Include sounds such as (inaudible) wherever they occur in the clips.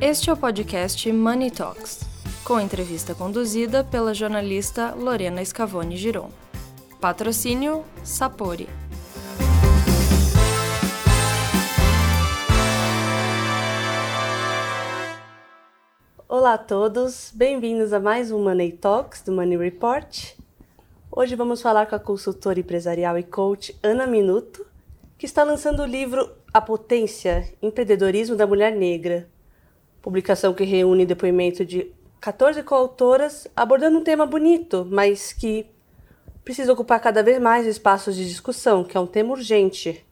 Este é o podcast Money Talks, com entrevista conduzida pela jornalista Lorena Scavone Giron. Patrocínio Sapori. Olá a todos, bem-vindos a mais um Money Talks do Money Report. Hoje vamos falar com a consultora empresarial e coach Ana Minuto, que está lançando o livro A Potência Empreendedorismo da Mulher Negra, publicação que reúne depoimento de 14 coautoras abordando um tema bonito, mas que precisa ocupar cada vez mais espaços de discussão, que é um tema urgente.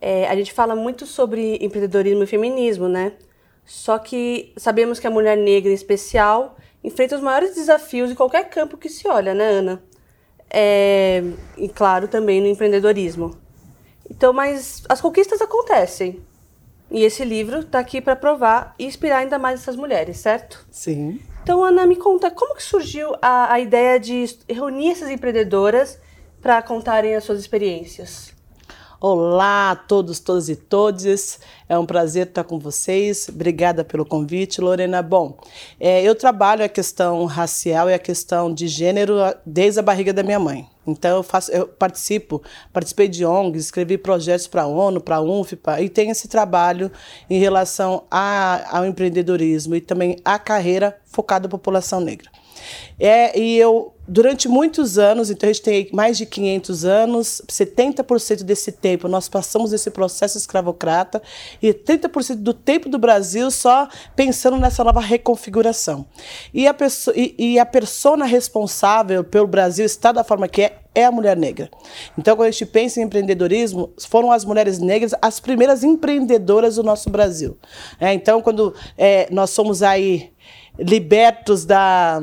É, a gente fala muito sobre empreendedorismo e feminismo, né? Só que sabemos que a mulher negra, em especial, enfrenta os maiores desafios em qualquer campo que se olha, né, Ana? É, e claro, também no empreendedorismo. Então, mas as conquistas acontecem. E esse livro está aqui para provar e inspirar ainda mais essas mulheres, certo? Sim. Então, Ana, me conta como que surgiu a, a ideia de reunir essas empreendedoras para contarem as suas experiências? Olá a todos, todas e todes. É um prazer estar com vocês. Obrigada pelo convite, Lorena. Bom, é, eu trabalho a questão racial e a questão de gênero desde a barriga da minha mãe. Então eu faço, eu participo, participei de ONGs, escrevi projetos para a ONU, para a UNFPA e tenho esse trabalho em relação a, ao empreendedorismo e também à carreira focada na população negra. É, e eu, durante muitos anos, então a gente tem mais de 500 anos, 70% desse tempo nós passamos esse processo escravocrata e 30% do tempo do Brasil só pensando nessa nova reconfiguração. E a, pessoa, e, e a persona responsável pelo Brasil estar da forma que é, é a mulher negra. Então, quando a gente pensa em empreendedorismo, foram as mulheres negras as primeiras empreendedoras do nosso Brasil. É, então, quando é, nós somos aí libertos da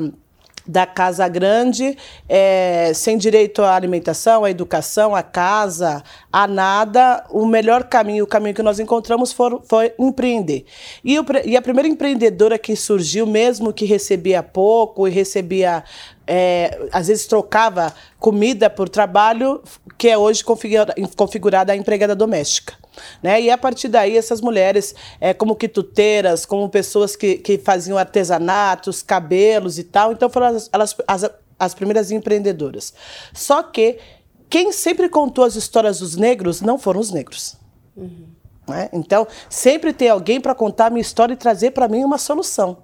da Casa Grande, é, sem direito à alimentação, à educação, à casa, a nada, o melhor caminho, o caminho que nós encontramos for, foi empreender. E, o, e a primeira empreendedora que surgiu, mesmo que recebia pouco e recebia é, às vezes trocava comida por trabalho, que é hoje configura, configurada a empregada doméstica. Né? E a partir daí, essas mulheres, é, como quituteiras, como pessoas que, que faziam artesanatos, cabelos e tal, então foram as, elas, as, as primeiras empreendedoras. Só que quem sempre contou as histórias dos negros não foram os negros. Uhum. Né? Então, sempre tem alguém para contar a minha história e trazer para mim uma solução.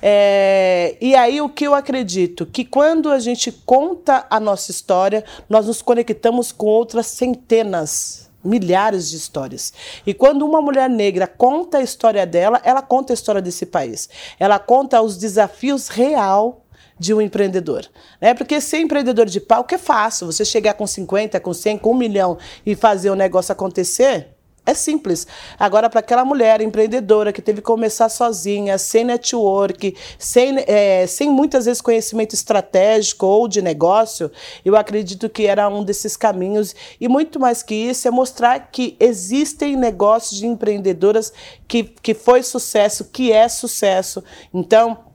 É, e aí, o que eu acredito? Que quando a gente conta a nossa história, nós nos conectamos com outras centenas milhares de histórias. E quando uma mulher negra conta a história dela, ela conta a história desse país. Ela conta os desafios real de um empreendedor. Né? Porque ser empreendedor de palco é fácil. Você chegar com 50, com 100, com um milhão e fazer o negócio acontecer, é simples. Agora, para aquela mulher empreendedora que teve que começar sozinha, sem network, sem, é, sem muitas vezes conhecimento estratégico ou de negócio, eu acredito que era um desses caminhos. E muito mais que isso, é mostrar que existem negócios de empreendedoras que, que foi sucesso, que é sucesso. Então,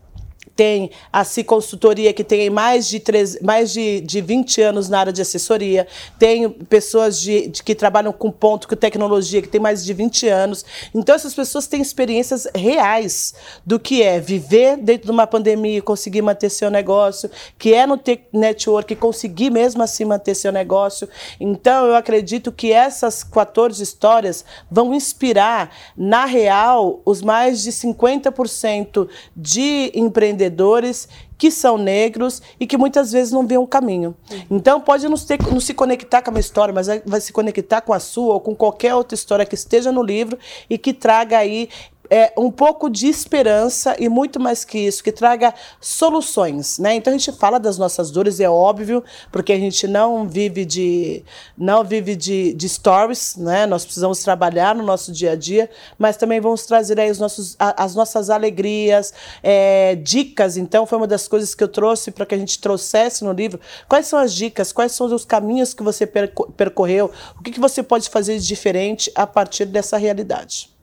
tem a Si Consultoria, que tem mais de, três, mais de, de 20 anos na área de assessoria, tem pessoas de, de, que trabalham com ponto, com tecnologia, que tem mais de 20 anos. Então, essas pessoas têm experiências reais do que é viver dentro de uma pandemia e conseguir manter seu negócio, que é no network conseguir mesmo assim manter seu negócio. Então, eu acredito que essas 14 histórias vão inspirar, na real, os mais de 50% de empreendedores empreendedores que são negros e que muitas vezes não veem um caminho. Então pode não, ter, não se conectar com a minha história, mas vai se conectar com a sua ou com qualquer outra história que esteja no livro e que traga aí é, um pouco de esperança e muito mais que isso, que traga soluções, né? Então a gente fala das nossas dores, é óbvio, porque a gente não vive de não vive de, de stories, né? Nós precisamos trabalhar no nosso dia a dia, mas também vamos trazer aí os nossos, as nossas alegrias, é, dicas. Então foi uma das coisas que eu trouxe para que a gente trouxesse no livro. Quais são as dicas? Quais são os caminhos que você percorreu? O que, que você pode fazer de diferente a partir dessa realidade?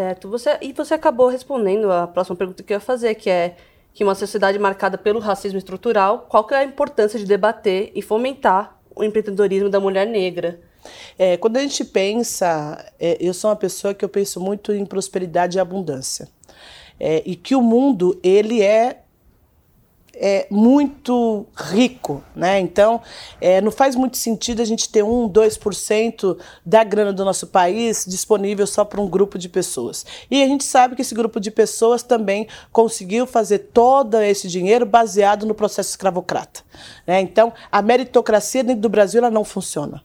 Certo. Você, e você acabou respondendo a próxima pergunta que eu ia fazer, que é que uma sociedade marcada pelo racismo estrutural, qual que é a importância de debater e fomentar o empreendedorismo da mulher negra? É, quando a gente pensa, é, eu sou uma pessoa que eu penso muito em prosperidade e abundância. É, e que o mundo, ele é é, muito rico, né? Então, é, não faz muito sentido a gente ter 1, 2% da grana do nosso país disponível só para um grupo de pessoas. E a gente sabe que esse grupo de pessoas também conseguiu fazer todo esse dinheiro baseado no processo escravocrata. Né? Então, a meritocracia dentro do Brasil ela não funciona.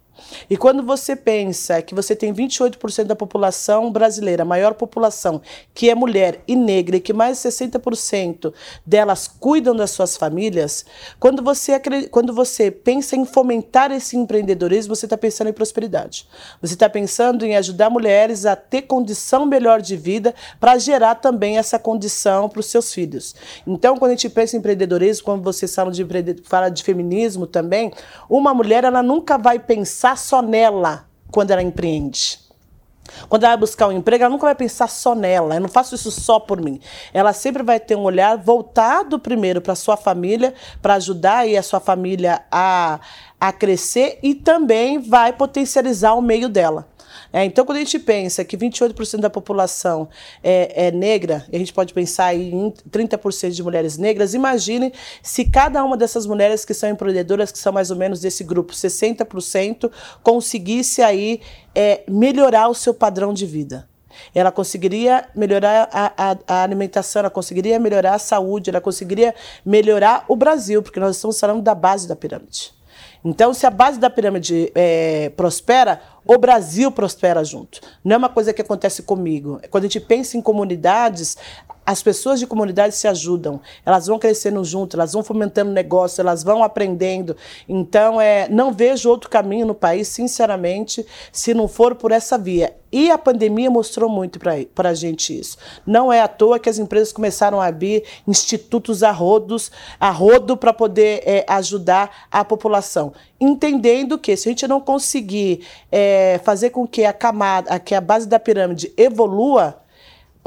E quando você pensa que você tem 28% da população brasileira, a maior população, que é mulher e negra, e que mais de 60% delas cuidam das suas famílias, quando você, quando você pensa em fomentar esse empreendedorismo, você está pensando em prosperidade. Você está pensando em ajudar mulheres a ter condição melhor de vida para gerar também essa condição para os seus filhos. Então, quando a gente pensa em empreendedorismo, quando você fala de, fala de feminismo também, uma mulher ela nunca vai pensar pensar só nela quando ela empreende. Quando ela vai buscar um emprego, ela nunca vai pensar só nela. Eu não faço isso só por mim. Ela sempre vai ter um olhar voltado primeiro para sua família, para ajudar aí a sua família a, a crescer e também vai potencializar o meio dela. É, então, quando a gente pensa que 28% da população é, é negra, a gente pode pensar em 30% de mulheres negras, imagine se cada uma dessas mulheres que são empreendedoras, que são mais ou menos desse grupo, 60%, conseguisse aí é, melhorar o seu padrão de vida. Ela conseguiria melhorar a, a, a, alimentação, ela conseguiria melhorar a saúde, ela conseguiria melhorar o Brasil, porque nós estamos falando da base da pirâmide. Então, se a base da pirâmide é, prospera, o Brasil prospera junto. Não é uma coisa que acontece comigo. Quando a gente pensa em comunidades, as pessoas de comunidade se ajudam, elas vão crescendo junto, elas vão fomentando negócio, elas vão aprendendo. Então, é, não vejo outro caminho no país, sinceramente, se não for por essa via. E a pandemia mostrou muito para a gente isso. Não é à toa que as empresas começaram a abrir institutos a, rodos, a rodo para poder é, ajudar a população. Entendendo que se a gente não conseguir é, fazer com que a camada, que a base da pirâmide evolua,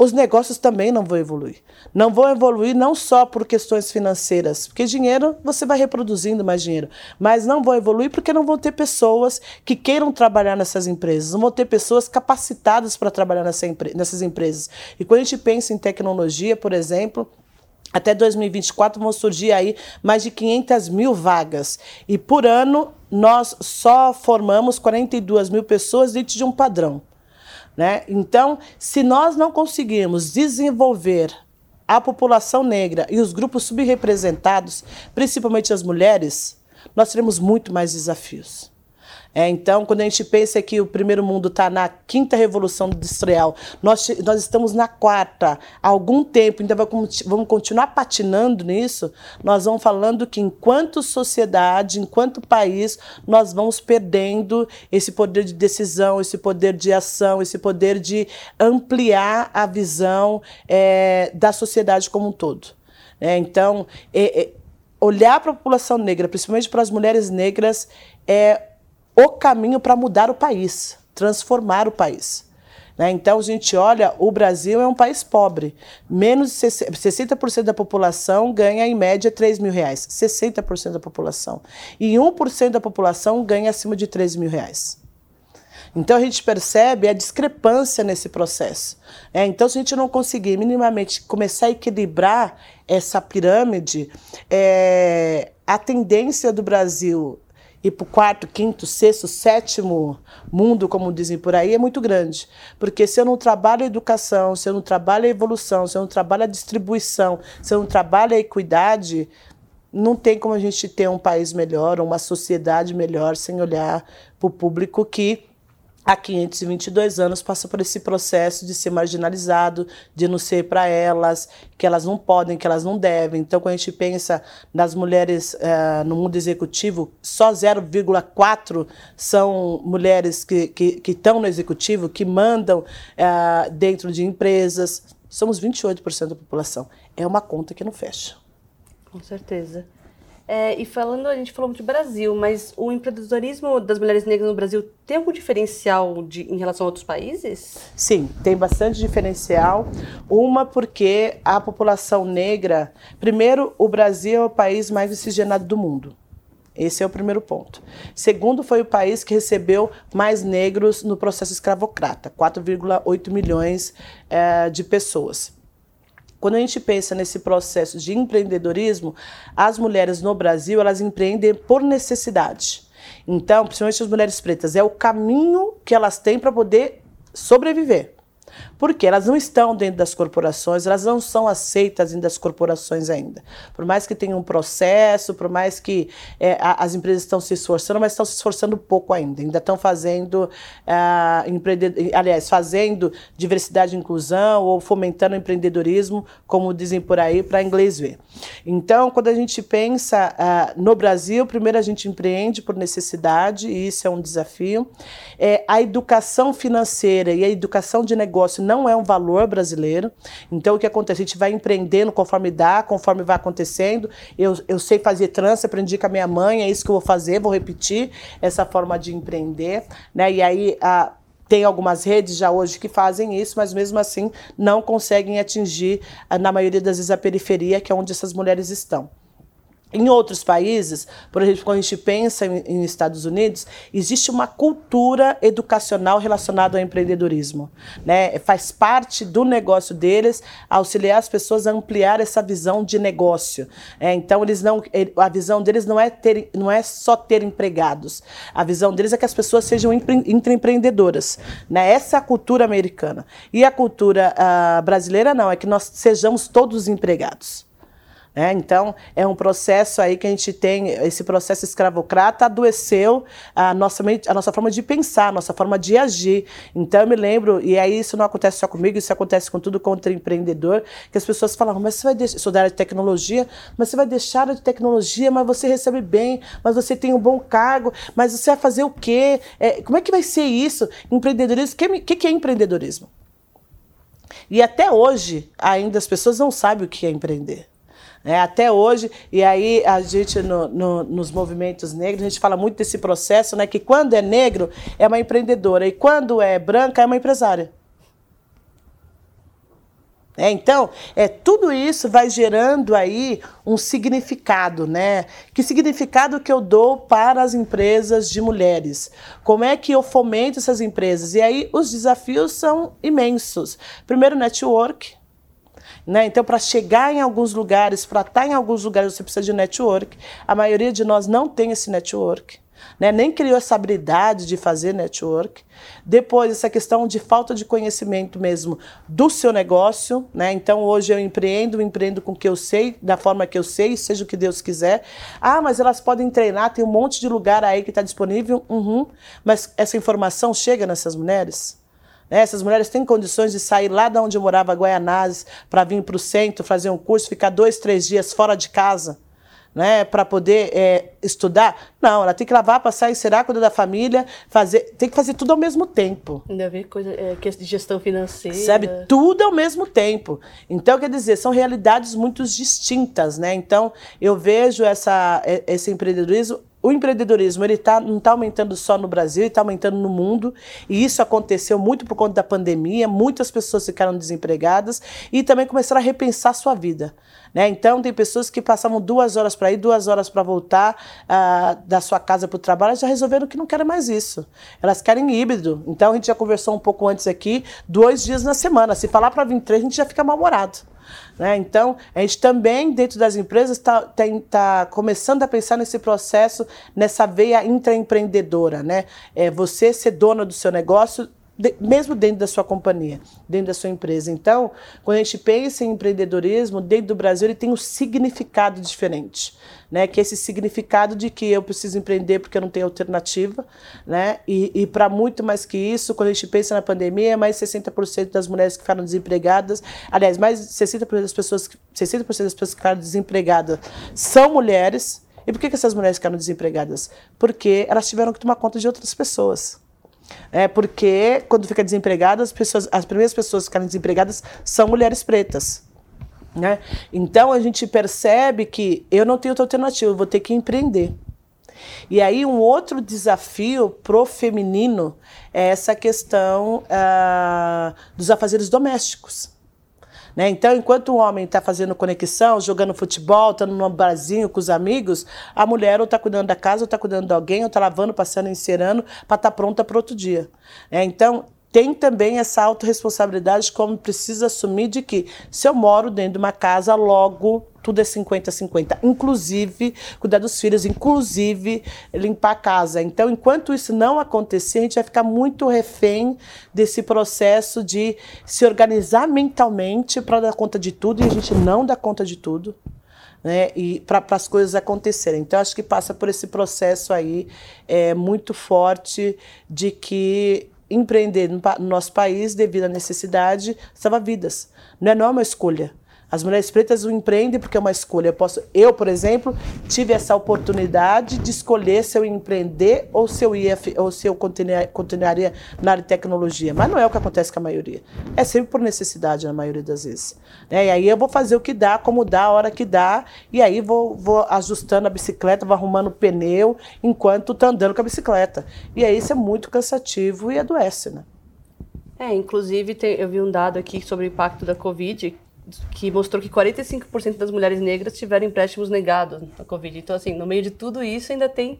os negócios também não vão evoluir. Não vão evoluir não só por questões financeiras, porque dinheiro você vai reproduzindo mais dinheiro, mas não vão evoluir porque não vão ter pessoas que queiram trabalhar nessas empresas, não vão ter pessoas capacitadas para trabalhar nessa, nessas empresas. E quando a gente pensa em tecnologia, por exemplo, até 2024 vão surgir aí mais de 500 mil vagas. E por ano nós só formamos 42 mil pessoas dentro de um padrão. Né? Então, se nós não conseguirmos desenvolver a população negra e os grupos subrepresentados, principalmente as mulheres, nós teremos muito mais desafios. É, então, quando a gente pensa que o primeiro mundo está na quinta revolução industrial, nós, nós estamos na quarta há algum tempo, ainda vamos, vamos continuar patinando nisso, nós vamos falando que enquanto sociedade, enquanto país, nós vamos perdendo esse poder de decisão, esse poder de ação, esse poder de ampliar a visão é, da sociedade como um todo. É, então, é, é olhar para a população negra, principalmente para as mulheres negras, é o caminho para mudar o país, transformar o país. Né? Então, a gente olha, o Brasil é um país pobre. Menos de 60% da população ganha, em média, 3 mil reais. 60% da população. E 1% da população ganha acima de 3 mil reais. Então a gente percebe a discrepância nesse processo. É, então, se a gente não conseguir minimamente começar a equilibrar essa pirâmide, é, a tendência do Brasil ir para o quarto, quinto, sexto, sétimo mundo, como dizem por aí, é muito grande. Porque se eu não trabalho a educação, se eu não trabalho a evolução, se eu não trabalho a distribuição, se eu não trabalho a equidade, não tem como a gente ter um país melhor, uma sociedade melhor, sem olhar para o público que há 522 anos passa por esse processo de ser marginalizado, de não ser para elas, que elas não podem, que elas não devem. Então, quando a gente pensa nas mulheres uh, no mundo executivo, só 0,4 são mulheres que, que, que estão no executivo, que mandam uh, dentro de empresas. Somos 28% da população. É uma conta que não fecha. Com certeza. É, e falando, a gente falou muito de Brasil, mas o empreendedorismo das mulheres negras no Brasil tem algum diferencial de, em relação a outros países? Sim, tem bastante diferencial. Uma porque a população negra, primeiro, o Brasil é o país mais miscigenado do mundo. Esse é o primeiro ponto. Segundo, foi o país que recebeu mais negros no processo escravocrata, 4,8 milhões é, de pessoas. Quando a gente pensa nesse processo de empreendedorismo, as mulheres no Brasil elas empreendem por necessidade. Então, principalmente as mulheres pretas, é o caminho que elas têm para poder sobreviver. Porque elas não estão dentro das corporações, elas não são aceitas dentro das corporações ainda. Por mais que tenha um processo, por mais que é, as empresas estão se esforçando, mas estão se esforçando pouco ainda. Ainda estão fazendo, uh, aliás, fazendo diversidade e inclusão ou fomentando empreendedorismo, como dizem por aí, para inglês ver. Então, quando a gente pensa uh, no Brasil, primeiro a gente empreende por necessidade, e isso é um desafio. É, a educação financeira e a educação de negócio não é um valor brasileiro. Então, o que acontece? A gente vai empreendendo conforme dá, conforme vai acontecendo. Eu, eu sei fazer trança, aprendi com a minha mãe, é isso que eu vou fazer, vou repetir essa forma de empreender. Né? E aí, a, tem algumas redes já hoje que fazem isso, mas mesmo assim não conseguem atingir, na maioria das vezes, a periferia, que é onde essas mulheres estão. Em outros países, por exemplo, quando a gente pensa em, em, Estados Unidos, existe uma cultura educacional relacionada ao empreendedorismo. Né? Faz parte do negócio deles auxiliar as pessoas a ampliar essa visão de negócio. É, então, eles não, a visão deles não é, ter, não é só ter empregados. A visão deles é que as pessoas sejam empreendedoras. Né? Essa é a cultura americana. E a cultura uh, brasileira não, é que nós sejamos todos empregados. É, então, é um processo aí que a gente tem, esse processo escravocrata adoeceu a nossa, a nossa forma de pensar, a nossa forma de agir. Então, eu me lembro, e aí isso não acontece só comigo, isso acontece com tudo contra empreendedor, que as pessoas falavam, mas você vai deixar, sou da área de tecnologia, mas você vai deixar de tecnologia, mas você recebe bem, mas você tem um bom cargo, mas você vai fazer o quê? É, como é que vai ser isso? Empreendedorismo, o que, que é empreendedorismo? E até hoje, ainda as pessoas não sabem o que é empreender. É, até hoje, e aí a gente no, no, nos movimentos negros, a gente fala muito desse processo, né? Que quando é negro é uma empreendedora e quando é branca é uma empresária. É, então, é, tudo isso vai gerando aí um significado, né? Que significado que eu dou para as empresas de mulheres? Como é que eu fomento essas empresas? E aí os desafios são imensos. Primeiro, network, né? Então, para chegar em alguns lugares, para estar tá em alguns lugares, você precisa de network. A maioria de nós não tem esse network. Né? Nem criou essa habilidade de fazer network. Depois, essa questão de falta de conhecimento mesmo do seu negócio. Né? Então, hoje eu empreendo, empreendo com o que eu sei, da forma que eu sei, seja o que Deus quiser. Ah, mas elas podem treinar, tem um monte de lugar aí que está disponível. Uhum. Mas essa informação chega nessas mulheres? Né? Essas mulheres têm condições de sair lá de onde eu morava, Guaianazes, para vir para o centro, fazer um curso, ficar dois, três dias fora de casa. Né, para poder é, estudar. Não, ela tem que lavar, passar, encerar, cuidar da família, fazer, tem que fazer tudo ao mesmo tempo. Ainda ver coisa é, de gestão financeira. Sabe, tudo ao mesmo tempo. Então, quer dizer, são realidades muito distintas, né? Então, eu vejo essa, esse empreendedorismo o empreendedorismo ele tá, não está aumentando só no Brasil, está aumentando no mundo. E isso aconteceu muito por conta da pandemia. Muitas pessoas ficaram desempregadas e também começaram a repensar sua vida. Né? Então, tem pessoas que passavam duas horas para ir, duas horas para voltar uh, da sua casa para o trabalho, já resolveram que não querem mais isso. Elas querem híbrido. Então, a gente já conversou um pouco antes aqui, dois dias na semana. Se falar para vir três, a gente já fica mal-humorado. Né? Então, a gente também, dentro das empresas, está tá começando a pensar nesse processo, nessa veia intraempreendedora. Né? É você ser dona do seu negócio, de, mesmo dentro da sua companhia, dentro da sua empresa. Então, quando a gente pensa em empreendedorismo, dentro do Brasil, ele tem um significado diferente né? Que é esse significado de que eu preciso empreender porque eu não tenho alternativa, né? E, e para muito mais que isso, quando a gente pensa na pandemia, mais 60% das mulheres que ficaram desempregadas, aliás, mais 60% das pessoas, 60% das pessoas que ficaram desempregadas são mulheres. E por que, que essas mulheres ficaram desempregadas? Porque elas tiveram que tomar conta de outras pessoas. É porque quando fica desempregada, as pessoas, as primeiras pessoas que ficarem desempregadas são mulheres pretas. Né? Então a gente percebe que eu não tenho outra alternativa, eu vou ter que empreender. E aí um outro desafio pro feminino é essa questão ah, dos afazeres domésticos. Né? Então, enquanto o homem está fazendo conexão, jogando futebol, estando num barzinho com os amigos, a mulher ou está cuidando da casa, ou está cuidando de alguém, ou está lavando, passando, encerando, para estar tá pronta para outro dia. É, então, tem também essa autorresponsabilidade, como precisa assumir de que se eu moro dentro de uma casa, logo tudo é 50-50. Inclusive, cuidar dos filhos, inclusive limpar a casa. Então, enquanto isso não acontecer, a gente vai ficar muito refém desse processo de se organizar mentalmente para dar conta de tudo, e a gente não dá conta de tudo. Né, e para as coisas acontecerem. Então, acho que passa por esse processo aí é, muito forte de que empreender no, no nosso país, devido à necessidade, salva vidas. Não é, não é uma escolha. As mulheres pretas o empreendem porque é uma escolha. Eu, posso, eu, por exemplo, tive essa oportunidade de escolher se eu empreender ou se eu ia ou se eu continuaria na área de tecnologia. Mas não é o que acontece com a maioria. É sempre por necessidade, na maioria das vezes. Né? E aí eu vou fazer o que dá, como dá, a hora que dá, e aí vou, vou ajustando a bicicleta, vou arrumando o pneu enquanto tá andando com a bicicleta. E aí isso é muito cansativo e adoece, né? É, inclusive tem, eu vi um dado aqui sobre o impacto da Covid, que mostrou que 45% das mulheres negras tiveram empréstimos negados na Covid. Então, assim, no meio de tudo isso ainda tem,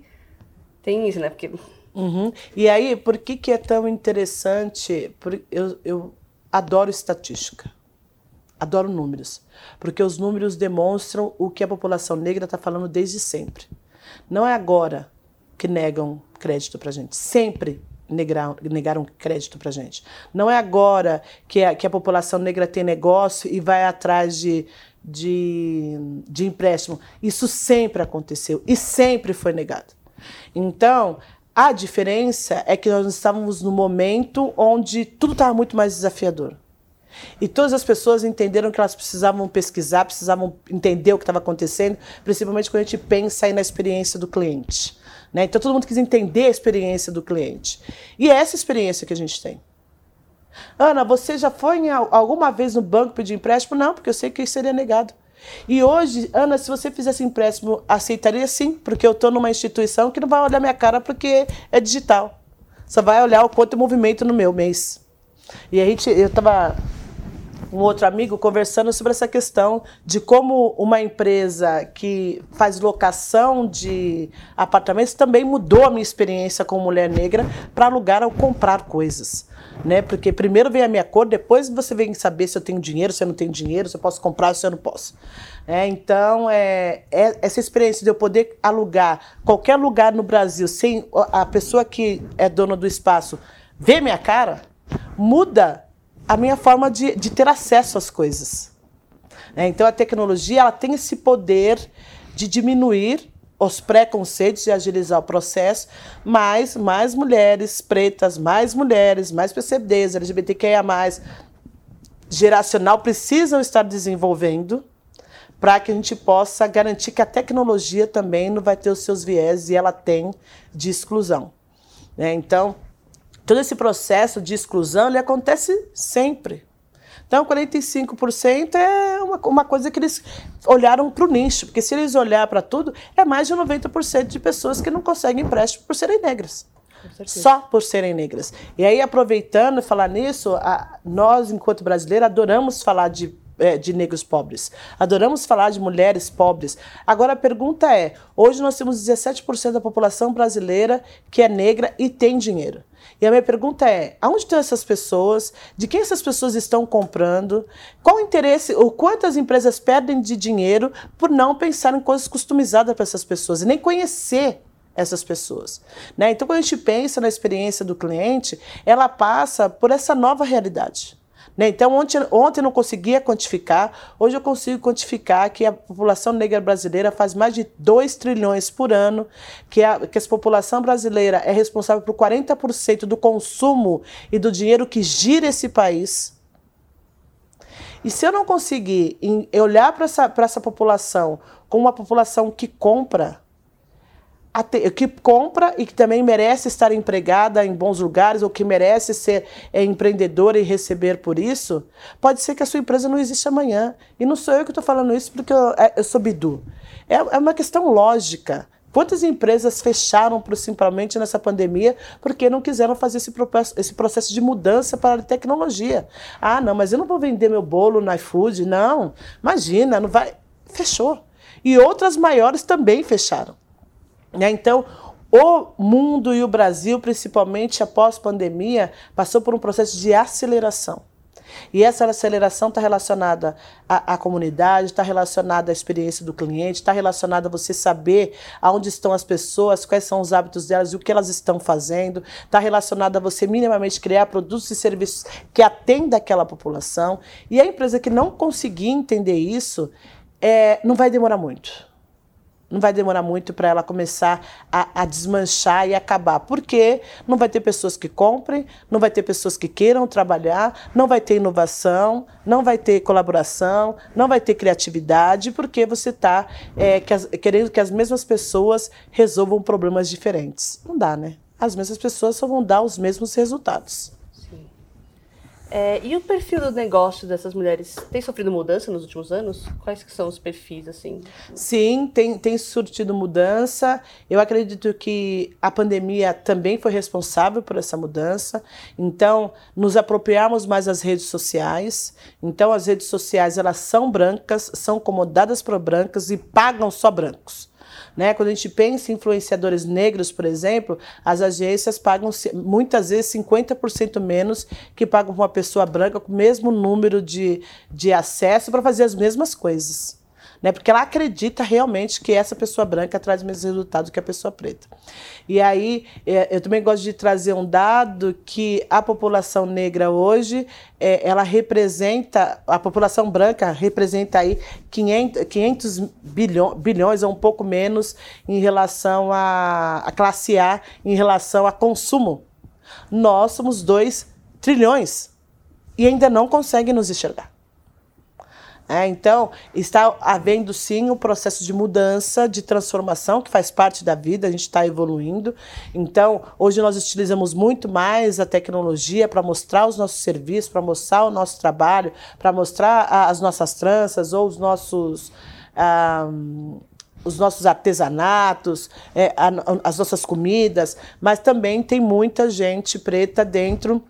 tem isso, né? Porque... Uhum. E aí, por que, que é tão interessante? Eu, eu adoro estatística, adoro números, porque os números demonstram o que a população negra está falando desde sempre. Não é agora que negam crédito para gente, sempre negar, negaram crédito para gente. Não é agora que a, que a população negra tem negócio e vai atrás de, de, de empréstimo. Isso sempre aconteceu e sempre foi negado. Então, a diferença é que nós estávamos no momento onde tudo estava muito mais desafiador. E todas as pessoas entenderam que elas precisavam pesquisar, precisavam entender o que estava acontecendo, principalmente quando a gente pensa aí na experiência do cliente. Né? Então todo mundo quis entender a experiência do cliente. E é essa experiência que a gente tem. Ana, você já foi em, alguma vez no banco pedir empréstimo? Não, porque eu sei que seria negado. E hoje, Ana, se você fizesse empréstimo, aceitaria sim, porque eu estou numa instituição que não vai olhar minha cara porque é digital. Só vai olhar o quanto é movimento no meu mês. E a gente, eu estava um outro amigo conversando sobre essa questão de como uma empresa que faz locação de apartamentos também mudou a minha experiência como mulher negra para alugar ou comprar coisas. Né? Porque primeiro vem a minha cor, depois você vem saber se eu tenho dinheiro, se eu não tenho dinheiro, se eu posso comprar, se eu não posso. É, então, é, é, essa experiência de eu poder alugar qualquer lugar no Brasil sem a pessoa que é dona do espaço ver minha cara, muda a minha forma de, de ter acesso às coisas. É, então a tecnologia ela tem esse poder de diminuir os preconceitos e agilizar o processo, mas mais mulheres pretas, mais mulheres, mais PCDs, LGBTQIA+, geracional precisam estar desenvolvendo para que a gente possa garantir que a tecnologia também não vai ter os seus viés e ela tem de exclusão. Né? Então, todo esse processo de exclusão ele acontece sempre. Então, 45% é uma, uma coisa que eles olharam para o nicho, porque se eles olhar para tudo, é mais de 90% de pessoas que não conseguem empréstimo por serem negras. Só por serem negras. E aí, aproveitando e falar nisso, a, nós, enquanto brasileiros, adoramos falar de é, de negros pobres. Adoramos falar de mulheres pobres. Agora a pergunta é: hoje nós temos 17% da população brasileira que é negra e tem dinheiro. E a minha pergunta é: aonde estão essas pessoas? De quem essas pessoas estão comprando? Qual o interesse, ou quantas empresas perdem de dinheiro por não pensar em coisas customizadas para essas pessoas e nem conhecer essas pessoas. Né? Então, quando a gente pensa na experiência do cliente, ela passa por essa nova realidade. Né? Então, ontem, ontem eu não conseguia quantificar, hoje eu consigo quantificar que a população negra brasileira faz mais de 2 trilhões por ano, que a, que a população brasileira é responsável por 40% do consumo e do dinheiro que gira esse país. E se eu não conseguir olhar para essa, essa população como uma população que compra, que compra e que também merece estar empregada em bons lugares ou que merece ser é, empreendedora e receber por isso, pode ser que a sua empresa não exista amanhã. E não sou eu que estou falando isso porque eu, é, eu sou Bidu. É, é uma questão lógica. Quantas empresas fecharam simplesmente nessa pandemia porque não quiseram fazer esse processo, esse processo de mudança para a tecnologia? Ah, não, mas eu não vou vender meu bolo no iFood. Não, imagina, não vai. Fechou. E outras maiores também fecharam. Né? Então, o mundo e o Brasil, principalmente após pandemia, passou por um processo de aceleração. E essa aceleração está relacionada à, à comunidade, está relacionada à experiência do cliente, está relacionada a você saber aonde estão as pessoas, quais são os hábitos delas e o que elas estão fazendo, está relacionada a você minimamente criar produtos e serviços que atendam aquela população. E a empresa que não conseguir entender isso, é, não vai demorar muito não vai demorar muito para ela começar a, a, desmanchar e acabar. Porque não vai ter pessoas que comprem, não vai ter pessoas que queiram trabalhar, não vai ter inovação, não vai ter colaboração, não vai ter criatividade, porque você está é, que querendo que as mesmas pessoas resolvam problemas diferentes. Não dá, né? As mesmas pessoas só vão dar os mesmos resultados. É, e o perfil do negócio dessas mulheres tem sofrido mudança nos últimos anos? Quais que são os perfis, assim? Sim, tem, tem surtido mudança. Eu acredito que a pandemia também foi responsável por essa mudança. Então, nos apropriarmos mais das redes sociais. Então, as redes sociais, elas são brancas, são comodadas por brancas e pagam só brancos. Né? Quando a gente pensa em influenciadores negros, por exemplo, as agências pagam muitas vezes 50% menos que pagam uma pessoa branca com o mesmo número de, de acesso para fazer as mesmas coisas né? Porque ela acredita realmente que essa pessoa branca traz mais resultado que a pessoa preta. E aí é, eu também gosto de trazer um dado que a população negra hoje é, ela representa a população branca representa aí 500, 500 bilhões, bilhões ou um pouco menos em relação à, à classe A, em relação a consumo. Nós somos 2 trilhões e ainda não conseguem nos enxergar. É, então, está havendo sim um processo de mudança, de transformação, que faz parte da vida, a gente está evoluindo. Então, hoje nós utilizamos muito mais a tecnologia para mostrar os nossos serviços, para mostrar o nosso trabalho, para mostrar as nossas tranças ou os nossos. Ah, os nossos artesanatos, é, as nossas comidas, mas também tem muita gente preta dentro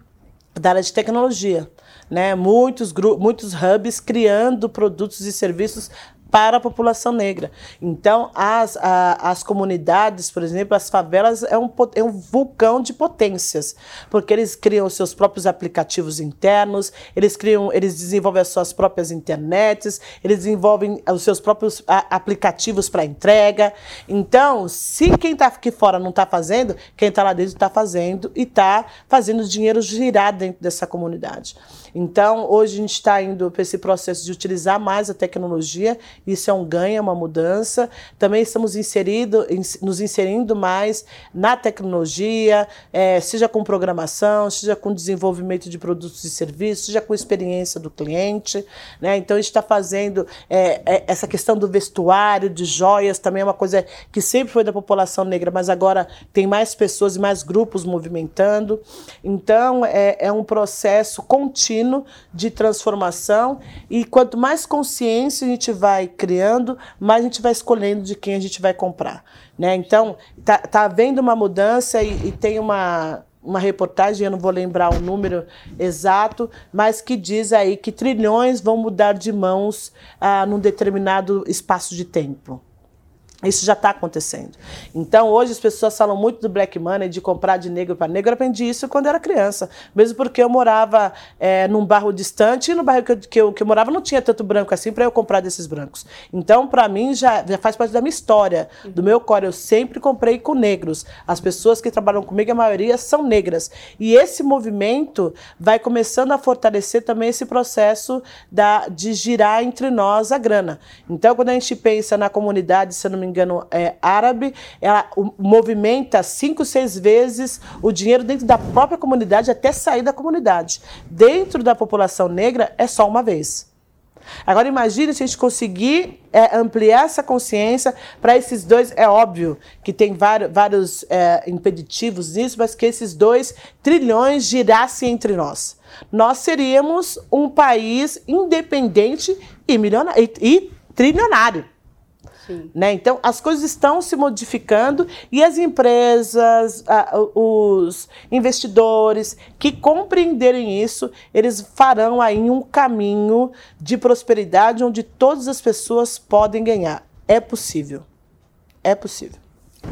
da área de tecnologia né? Muitos, muitos hubs criando produtos e serviços para a população negra. Então, as, a, as comunidades, por exemplo, as favelas, é um, é um vulcão de potências, porque eles criam os seus próprios aplicativos internos, eles criam, eles desenvolvem as suas próprias internets, eles desenvolvem os seus próprios a, aplicativos para entrega. Então, se quem está aqui fora não está fazendo, quem está lá dentro está fazendo e está fazendo o dinheiro girar dentro dessa comunidade. Então, hoje a gente está indo para esse processo de utilizar mais a tecnologia, isso é um ganho, é uma mudança. Também estamos inserido, nos inserindo mais na tecnologia, é, seja com programação, seja com desenvolvimento de produtos e serviços, seja com experiência do cliente. Né? Então, a gente está fazendo é, é, essa questão do vestuário, de joias, também é uma coisa que sempre foi da população negra, mas agora tem mais pessoas e mais grupos movimentando. Então, é, é um processo contínuo de transformação e quanto mais consciência a gente vai criando, mais a gente vai escolhendo de quem a gente vai comprar. Né? Então, tá, tá havendo uma mudança e, e tem uma, uma reportagem, eu não vou lembrar o número exato, mas que diz aí que trilhões vão mudar de mãos ah, num determinado espaço de tempo. Isso já está acontecendo. Então, hoje as pessoas falam muito do black money, de comprar de negro para negro. Eu aprendi isso quando era criança. Mesmo porque eu morava é, num bairro distante e no bairro que eu, que eu, que eu morava não tinha tanto branco assim para eu comprar desses brancos. Então, para mim, já, já faz parte da minha história, do meu core. Eu sempre comprei com negros. As pessoas que trabalham comigo, a maioria são negras. E esse movimento vai começando a fortalecer também esse processo da, de girar entre nós a grana. Então, quando a gente pensa na comunidade, se eu não me engano, é, árabe, ela movimenta cinco, seis vezes o dinheiro dentro da própria comunidade até sair da comunidade. Dentro da população negra, é só uma vez. Agora imagine se a gente conseguir é, ampliar essa consciência para esses dois. É óbvio que tem vários, vários é, impeditivos nisso, mas que esses dois trilhões girassem entre nós. Nós seríamos um país independente e, milionário, e, e trilionário. Né? Então, as coisas estão se modificando e as empresas, os investidores que compreenderem isso, eles farão aí um caminho de prosperidade onde todas as pessoas podem ganhar. É possível. É possível.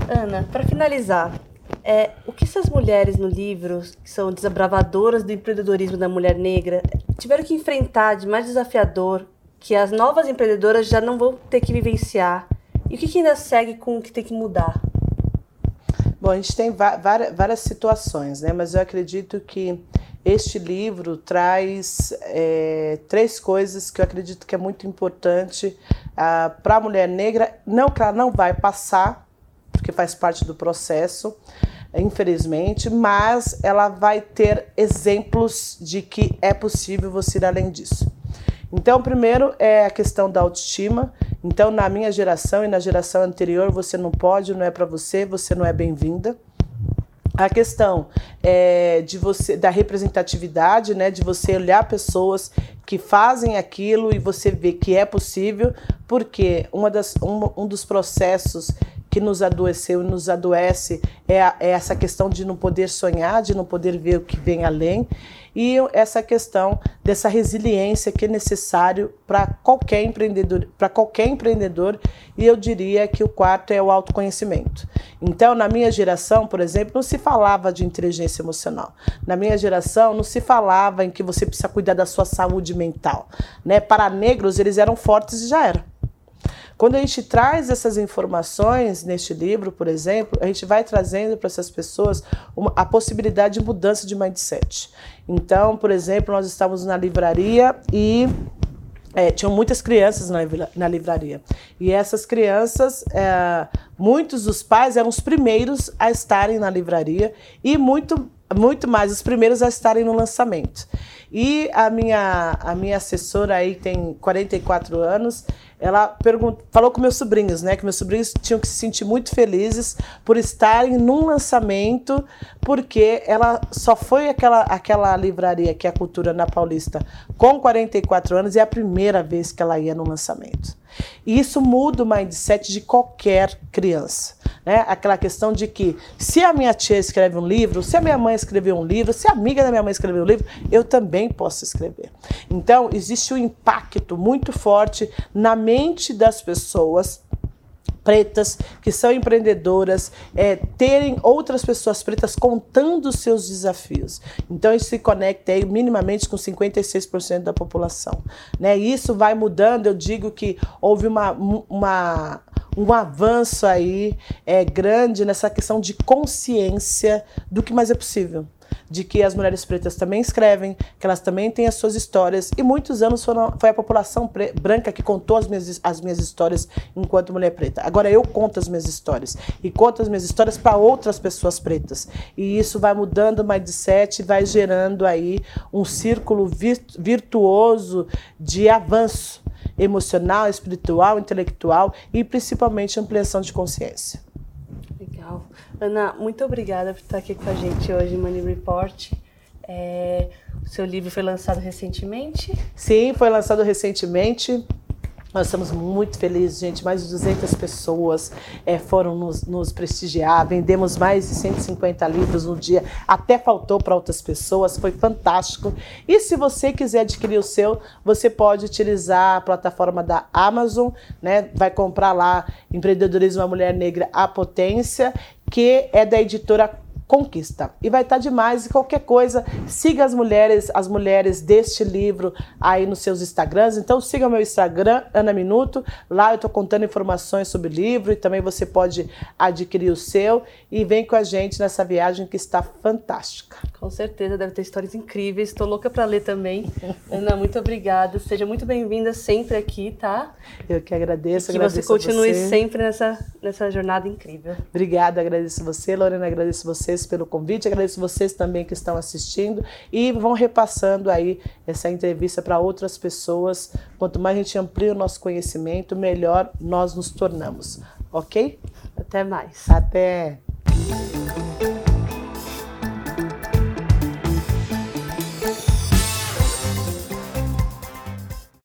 Ana, para finalizar, é, o que essas mulheres no livro, que são desabravadoras do empreendedorismo da mulher negra, tiveram que enfrentar de mais desafiador que as novas empreendedoras já não vão ter que vivenciar? E o que, que ainda segue com o que tem que mudar? Bom, a gente tem várias, várias situações, né? mas eu acredito que este livro traz é, três coisas que eu acredito que é muito importante ah, para a mulher negra. Não que ela não vai passar porque faz parte do processo, infelizmente, mas ela vai ter exemplos de que é possível você ir além disso. Então, primeiro é a questão da autoestima. Então, na minha geração e na geração anterior, você não pode, não é para você, você não é bem-vinda. A questão é, de você da representatividade, né, de você olhar pessoas que fazem aquilo e você ver que é possível, porque uma das, um, um dos processos que nos adoeceu e nos adoece é, a, é essa questão de não poder sonhar, de não poder ver o que vem além e essa questão dessa resiliência que é necessário para qualquer empreendedor, para qualquer empreendedor, e eu diria que o quarto é o autoconhecimento. Então, na minha geração, por exemplo, não se falava de inteligência emocional. Na minha geração, não se falava em que você precisa cuidar da sua saúde mental, né? Para negros, eles eram fortes e já era. Quando a gente traz essas informações neste livro, por exemplo, a gente vai trazendo para essas pessoas uma, a possibilidade de mudança de mindset. Então, por exemplo, nós estávamos na livraria e é, tinham muitas crianças na, na livraria. E essas crianças, é, muitos dos pais eram os primeiros a estarem na livraria e muito, muito mais os primeiros a estarem no lançamento. E a minha, a minha assessora aí tem 44 anos, ela perguntou, falou com meus sobrinhos, né? Que meus sobrinhos tinham que se sentir muito felizes por estarem num lançamento, porque ela só foi aquela, aquela livraria que é a Cultura na Paulista com 44 anos e é a primeira vez que ela ia no lançamento. E isso muda o mindset de qualquer criança. Né? Aquela questão de que se a minha tia escreve um livro, se a minha mãe escreveu um livro, se a amiga da minha mãe escreveu um livro, eu também posso escrever. Então, existe um impacto muito forte na mente das pessoas pretas que são empreendedoras é, terem outras pessoas pretas contando os seus desafios. Então isso se conecta aí minimamente com 56% da população. Né? Isso vai mudando, eu digo que houve uma, uma um avanço aí é, grande nessa questão de consciência do que mais é possível de que as mulheres pretas também escrevem, que elas também têm as suas histórias. E muitos anos foram, foi a população branca que contou as minhas, as minhas histórias enquanto mulher preta. Agora eu conto as minhas histórias. E conto as minhas histórias para outras pessoas pretas. E isso vai mudando o mindset, vai gerando aí um círculo virtuoso de avanço emocional, espiritual, intelectual e principalmente ampliação de consciência. Legal. Ana, muito obrigada por estar aqui com a gente hoje em Money Report. É, o seu livro foi lançado recentemente? Sim, foi lançado recentemente. Nós estamos muito felizes, gente. Mais de 200 pessoas é, foram nos, nos, prestigiar. Vendemos mais de 150 livros no dia. Até faltou para outras pessoas. Foi fantástico. E se você quiser adquirir o seu, você pode utilizar a plataforma da Amazon, né? Vai comprar lá Empreendedorismo a Mulher Negra, a Potência, que é da editora conquista. E vai estar demais. E qualquer coisa, siga as mulheres, as mulheres deste livro aí nos seus Instagrams. Então siga o meu Instagram, Ana Minuto. Lá eu estou contando informações sobre o livro e também você pode adquirir o seu. E vem com a gente nessa viagem que está fantástica. Com certeza, deve ter histórias incríveis. Estou louca para ler também. (laughs) Ana, muito obrigada. Seja muito bem-vinda sempre aqui, tá? Eu que agradeço. E que agradeço você continue você. sempre nessa, nessa jornada incrível. Obrigada, agradeço você, Lorena, agradeço você vocês pelo convite, agradeço vocês também que estão assistindo e vão repassando aí essa entrevista para outras pessoas. Quanto mais a gente amplia o nosso conhecimento, melhor nós nos tornamos. Ok? Até mais. Até.